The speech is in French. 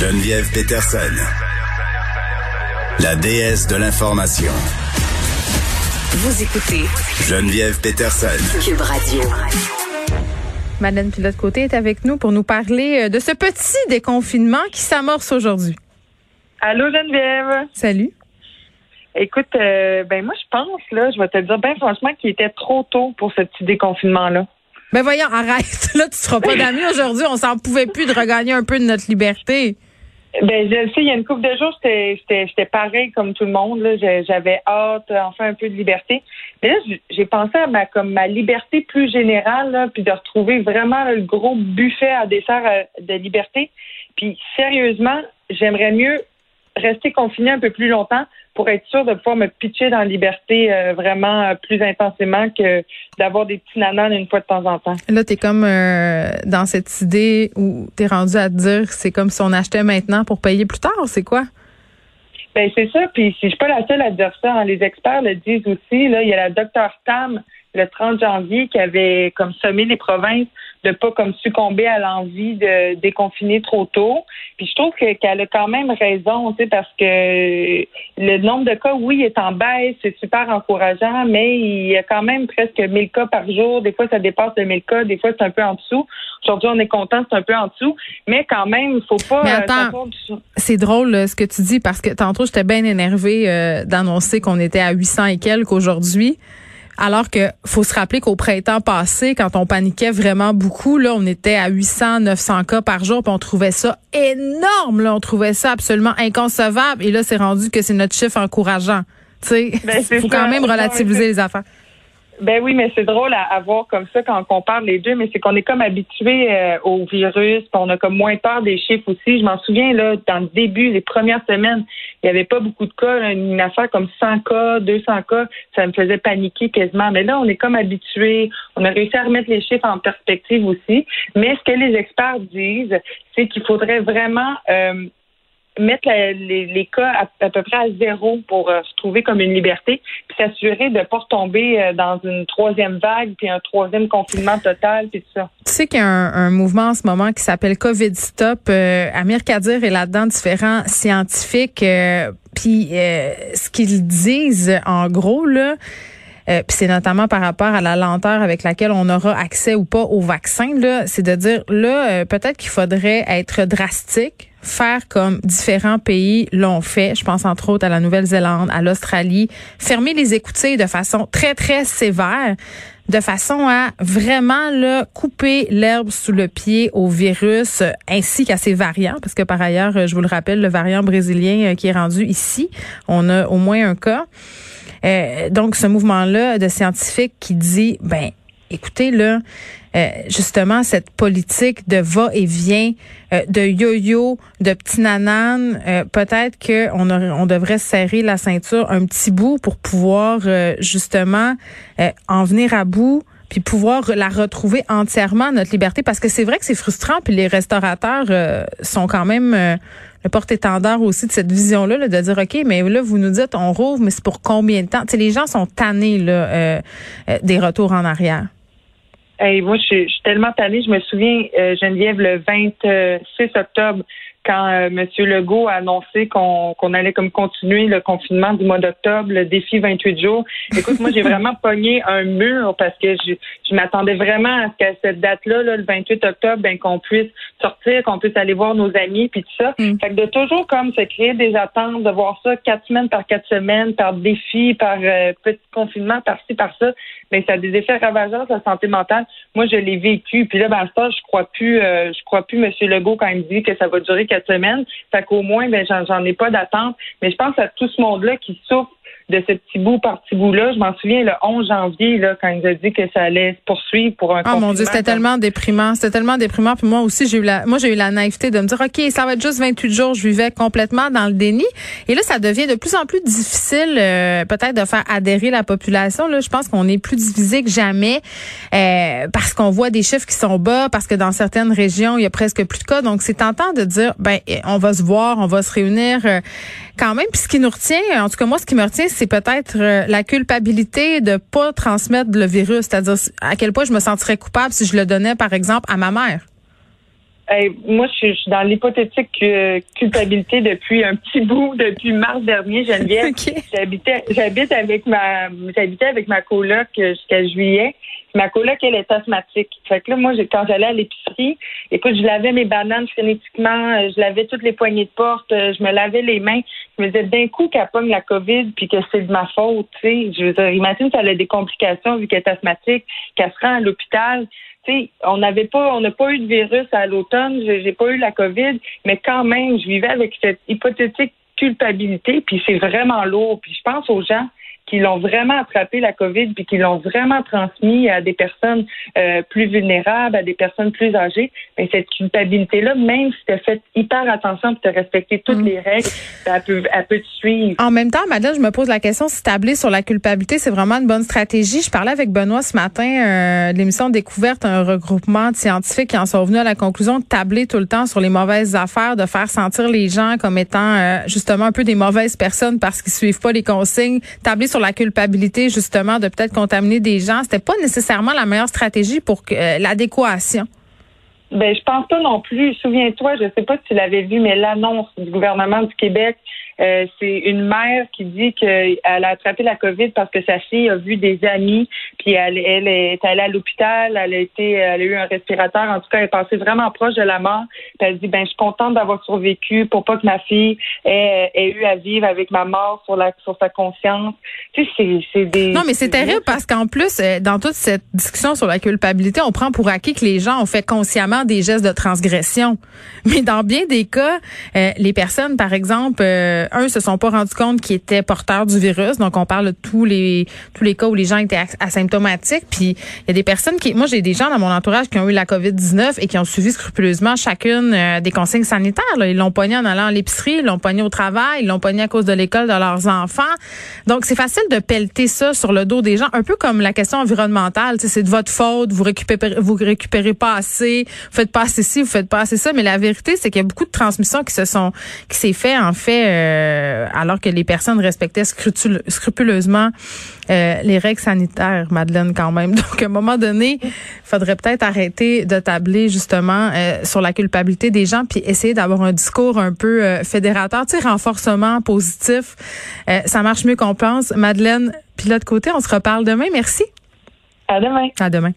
Geneviève Peterson, la déesse de l'information. Vous écoutez Geneviève Peterson. Cube Radio. Madeleine Pilote-Côté est avec nous pour nous parler euh, de ce petit déconfinement qui s'amorce aujourd'hui. Allô Geneviève. Salut. Écoute, euh, ben moi je pense là, je vais te dire bien franchement qu'il était trop tôt pour ce petit déconfinement là. Ben voyons, arrête. Là, tu seras pas d'amis aujourd'hui. On s'en pouvait plus de regagner un peu de notre liberté. Ben je sais, il y a une couple de jours, j'étais pareil comme tout le monde j'avais hâte euh, enfin un peu de liberté. Mais là j'ai pensé à ma comme ma liberté plus générale là, puis de retrouver vraiment le gros buffet à dessert euh, de liberté. Puis sérieusement, j'aimerais mieux rester confiné un peu plus longtemps pour être sûr de pouvoir me pitcher dans la liberté euh, vraiment euh, plus intensément que d'avoir des petits nananes une fois de temps en temps. Là, t'es comme euh, dans cette idée où t'es rendu à te dire c'est comme si on achetait maintenant pour payer plus tard. C'est quoi? Ben c'est ça, puis si je suis pas la seule à dire ça, hein, les experts le disent aussi. Là, il y a la docteur Tam le 30 janvier qui avait comme sommé les provinces de pas comme succomber à l'envie de déconfiner trop tôt. Puis je trouve que- qu'elle a quand même raison, tu sais, parce que le nombre de cas, oui, est en baisse, c'est super encourageant, mais il y a quand même presque 1000 cas par jour. Des fois, ça dépasse les 1000 cas, des fois, c'est un peu en dessous. Aujourd'hui, on est content, c'est un peu en dessous, mais quand même, il faut pas Mais euh, attends. C'est drôle là, ce que tu dis parce que tantôt j'étais bien énervée euh, d'annoncer qu'on était à 800 et quelques aujourd'hui. Alors que faut se rappeler qu'au printemps passé, quand on paniquait vraiment beaucoup, là, on était à 800, 900 cas par jour, puis on trouvait ça énorme, là, on trouvait ça absolument inconcevable. Et là, c'est rendu que c'est notre chiffre encourageant. Tu sais, Ben, faut ça. quand même relativiser les affaires. Ben oui, mais c'est drôle à, à voir comme ça quand on compare les deux, mais c'est qu'on est comme habitué euh, au virus, puis on a comme moins peur des chiffres aussi. Je m'en souviens là, dans le début, les premières semaines, il n'y avait pas beaucoup de cas, une affaire comme 100 cas, 200 cas, ça me faisait paniquer quasiment. Mais là, on est comme habitué, on a réussi à remettre les chiffres en perspective aussi. Mais ce que les experts disent, c'est qu'il faudrait vraiment euh, mettre les, cas à, peu près à zéro pour euh, se trouver comme une liberté, puis s'assurer de ne pas retomber euh, dans une troisième vague, puis un troisième confinement total, puis tout ça. Tu sais qu'il y a un, mouvement en ce moment qui s'appelle COVID Stop. Euh, Amir Kadir est là-dedans, différents scientifiques. Puis ce qu'ils disent, en gros, là, euh, puis c'est notamment par rapport à la lenteur avec laquelle on aura accès ou pas au vaccin, là, c'est de dire, là, peut-être qu'il faudrait être drastique, faire comme différents pays l'ont fait. Je pense entre autres à la Nouvelle-Zélande, à l'Australie, fermer les écoutilles de façon très, très sévère de façon à vraiment là, couper l'herbe sous le pied au virus euh, ainsi qu'à ses variants, parce que par ailleurs, euh, je vous le rappelle, le variant brésilien euh, qui est rendu ici, on a au moins un cas. Euh, donc, ce mouvement-là de scientifiques qui dit, ben, écoutez, là, euh, justement, cette politique de va-et-vient, euh, de yo-yo, de petits nananes, euh, peut-être qu'on on devrait serrer la ceinture un petit bout pour pouvoir, justement, en venir à bout puis pouvoir la retrouver entièrement, notre liberté, parce que c'est vrai que c'est frustrant, puis les restaurateurs sont quand même le porte-étendard aussi de cette vision-là, là, de dire, OK, mais là, vous nous dites, on rouvre, mais c'est pour combien de temps? Tu sais, les gens sont tannés là, des retours en arrière. Hey, moi, je suis, je suis tellement tannée. Je me souviens, euh, Geneviève, le 26 octobre, quand euh, M. Legault a annoncé qu'on allait comme continuer le confinement du mois d'octobre, le défi 28 jours. Écoute, moi, j'ai vraiment pogné un mur parce que je, je m'attendais vraiment à ce qu'à cette date-là, là, le 28 octobre, ben, qu'on puisse sortir, qu'on puisse aller voir nos amis, puis tout ça. Mm. Fait que de toujours comme se créer des attentes, de voir ça quatre semaines par quatre semaines, par défi, par euh, petit confinement, par-ci, par ça, ben, ça a des effets ravageurs sur la santé mentale. Moi, je l'ai vécu. Puis là, ben, ça, je crois plus, euh, je crois plus M. Legault quand il me dit que ça va durer quatre semaines. Fait qu'au moins, ben, j'en ai pas d'attente. Mais je pense à tout ce monde-là qui souffre de ce petit bout par petit bout-là. Je m'en souviens le 11 janvier, là, quand il nous a dit que ça allait se poursuivre pour un Oh mon Dieu, c'était tellement déprimant. C'était tellement déprimant. Puis moi aussi, j'ai eu la, moi, j'ai eu la naïveté de me dire, OK, ça va être juste 28 jours. Je vivais complètement dans le déni. Et là, ça devient de plus en plus difficile, euh, peut-être, de faire adhérer la population. Là, je pense qu'on est plus divisé que jamais euh, parce qu'on voit des chiffres qui sont bas, parce que dans certaines régions, il y a presque plus de cas. Donc, c'est tentant de dire, ben, eh, on va se voir, on va se réunir euh, quand même. Puis ce qui nous retient, en tout cas, moi, ce qui me retient, c'est peut-être euh, la culpabilité de pas transmettre le virus. C'est-à-dire à quel point je me sentirais coupable si je le donnais, par exemple, à ma mère. moi, je suis dans l'hypothétique euh, culpabilité depuis un petit bout, depuis mars dernier, Geneviève. J'habitais, j'habite avec ma, j'habitais avec ma coloc jusqu'à juillet. Ma coloc, elle est asthmatique. Fait que là, moi, quand j'allais à l'épicerie, écoute, je lavais mes bananes frénétiquement, euh, je lavais toutes les poignées de porte, euh, je me lavais les mains. Je me disais d'un coup qu'elle pogne la COVID puis que c'est de ma faute, tu sais. Je veux dire, imagine qu'elle a des complications vu qu'elle est asthmatique, qu'elle se rend à l'hôpital on n'avait pas, on n'a pas eu de virus à l'automne, j'ai pas eu la COVID, mais quand même, je vivais avec cette hypothétique culpabilité, puis c'est vraiment lourd. Puis je pense aux gens qui l'ont vraiment attrapé la COVID puis qui l'ont vraiment transmis à des personnes euh, plus vulnérables, à des personnes plus âgées, mais cette culpabilité-là, même si tu as fait hyper attention tu as respecté toutes mm. les règles, elle peut, elle peut te suivre. En même temps, Madeleine, je me pose la question si tabler sur la culpabilité, c'est vraiment une bonne stratégie. Je parlais avec Benoît ce matin euh, de l'émission Découverte, un regroupement de scientifiques qui en sont venus à la conclusion de tabler tout le temps sur les mauvaises affaires, de faire sentir les gens comme étant euh, justement un peu des mauvaises personnes parce qu'ils suivent pas les consignes, tabler sur la culpabilité justement de peut-être contaminer des gens, c'était pas nécessairement la meilleure stratégie pour euh, l'adéquation. Ben, je pense pas non plus. Souviens-toi, je sais pas si tu l'avais vu, mais l'annonce du gouvernement du Québec euh, c'est une mère qui dit qu'elle a attrapé la COVID parce que sa fille a vu des amis, puis elle, elle est allée à l'hôpital, elle a été, elle a eu un respirateur. En tout cas, elle est passée vraiment proche de la mort. Puis elle dit, ben, je suis contente d'avoir survécu pour pas que ma fille ait, eu à vivre avec ma mort sur la, sur sa conscience. Tu sais, c'est des. Non, mais c'est terrible parce qu'en plus, euh, dans toute cette discussion sur la culpabilité, on prend pour acquis que les gens ont fait consciemment des gestes de transgression. Mais dans bien des cas, euh, les personnes, par exemple, eux se sont pas rendus compte qu'ils étaient porteurs du virus. Donc, on parle de tous les tous les cas où les gens étaient asymptomatiques. Puis, il y a des personnes qui... Moi, j'ai des gens dans mon entourage qui ont eu la COVID-19 et qui ont suivi scrupuleusement chacune euh, des consignes sanitaires. Ils l'ont pogné en allant à l'épicerie, ils l'ont pogné au travail, ils l'ont pogné à cause de l'école de leurs enfants. Donc, c'est facile de pelleter ça sur le dos des gens, un peu comme la question environnementale. C'est de votre faute, vous récupérez, vous récupérez pas assez, vous faites pas assez ci, vous faites pas assez ça. Mais la vérité, c'est qu'il y a beaucoup de transmissions qui se sont, qui s'est fait en fait euh, euh, alors que les personnes respectaient scrupuleusement euh, les règles sanitaires, Madeleine, quand même. Donc, à un moment donné, il faudrait peut-être arrêter de tabler justement euh, sur la culpabilité des gens, puis essayer d'avoir un discours un peu fédérateur, tu sais, renforcement positif. ça marche mieux qu'on pense. Madeleine, puis l'autre côté, on se reparle demain. Merci. À demain. À demain.